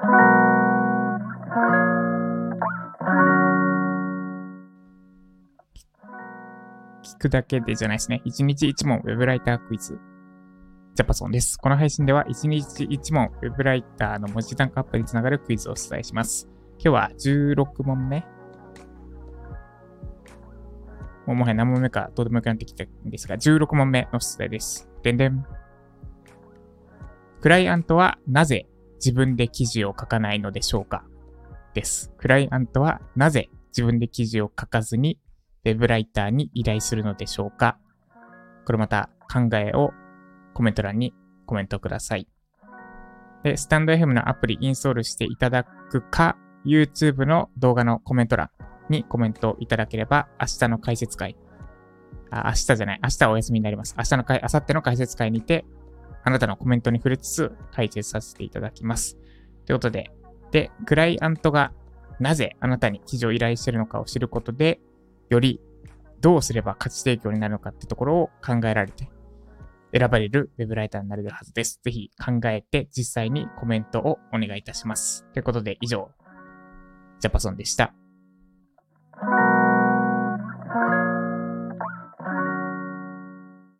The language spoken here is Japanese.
聞くだけでじゃないですね。1日1問ウェブライタークイズ。ジャパソンです。この配信では1日1問ウェブライターの文字単価アップにつながるクイズをお伝えします。今日は16問目もうもはや何問目かどうでもよくなってきたんですが、16問目の出題です。でんでん。クライアントはなぜ自分で記事を書かないのでしょうか？です。クライアントはなぜ自分で記事を書かずにウェブライターに依頼するのでしょうか？これまた考えをコメント欄にコメントください。で、スタンド FM のアプリインストールしていただくか、YouTube の動画のコメント欄にコメントいただければ、明日の解説会、あ、明日じゃない、明日はお休みになります。明日の会、明後日の解説会にて、あなたのコメントに触れつつ解説させていただきます。ということで、で、クライアントがなぜあなたに記事を依頼しているのかを知ることで、よりどうすれば価値提供になるのかってところを考えられて、選ばれるウェブライターになれるはずです。ぜひ考えて実際にコメントをお願いいたします。ということで以上、ジャパソンでした。